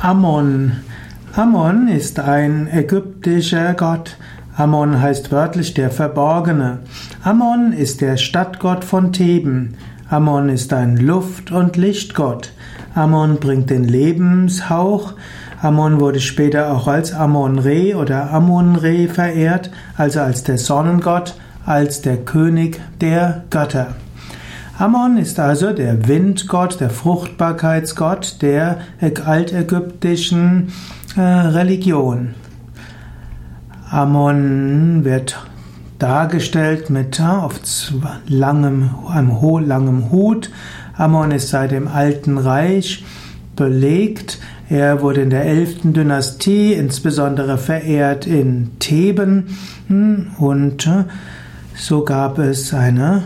Ammon. Ammon ist ein ägyptischer Gott. Ammon heißt wörtlich der Verborgene. Ammon ist der Stadtgott von Theben. Ammon ist ein Luft- und Lichtgott. Ammon bringt den Lebenshauch. Ammon wurde später auch als Ammon-Re oder Amun-Re verehrt, also als der Sonnengott, als der König der Götter. Ammon ist also der Windgott, der Fruchtbarkeitsgott der altägyptischen äh, Religion. Ammon wird dargestellt mit äh, auf langem, einem hohen, langem Hut. Ammon ist seit dem Alten Reich belegt. Er wurde in der 11. Dynastie insbesondere verehrt in Theben hm, und äh, so gab es eine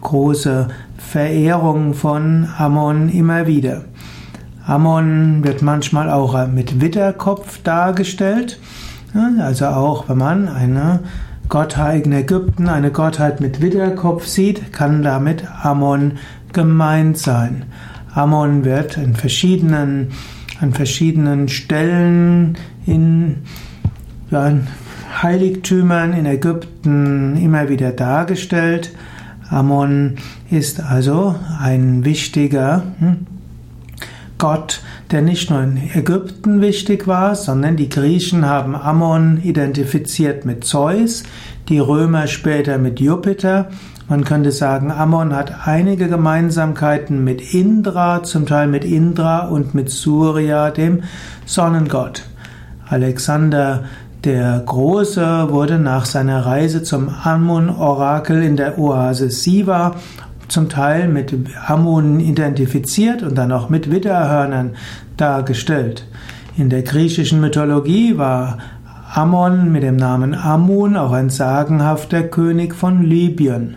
große Verehrung von Ammon immer wieder. Ammon wird manchmal auch mit Widderkopf dargestellt. Also auch wenn man eine Gottheit in Ägypten, eine Gottheit mit Widderkopf sieht, kann damit Ammon gemeint sein. Ammon wird in verschiedenen, an verschiedenen Stellen in ja, Heiligtümern in Ägypten immer wieder dargestellt. Ammon ist also ein wichtiger hm, Gott, der nicht nur in Ägypten wichtig war, sondern die Griechen haben Ammon identifiziert mit Zeus, die Römer später mit Jupiter. Man könnte sagen, Ammon hat einige Gemeinsamkeiten mit Indra, zum Teil mit Indra und mit Surya, dem Sonnengott. Alexander der Große wurde nach seiner Reise zum Amun-Orakel in der Oase Siva zum Teil mit Amun identifiziert und dann auch mit Widderhörnern dargestellt. In der griechischen Mythologie war Ammon mit dem Namen Amun auch ein sagenhafter König von Libyen.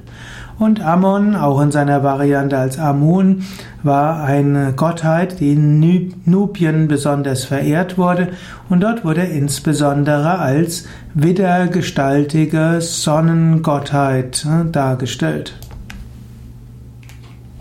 Und Ammon, auch in seiner Variante als Amun, war eine Gottheit, die in Nubien besonders verehrt wurde. Und dort wurde er insbesondere als widergestaltige Sonnengottheit äh, dargestellt.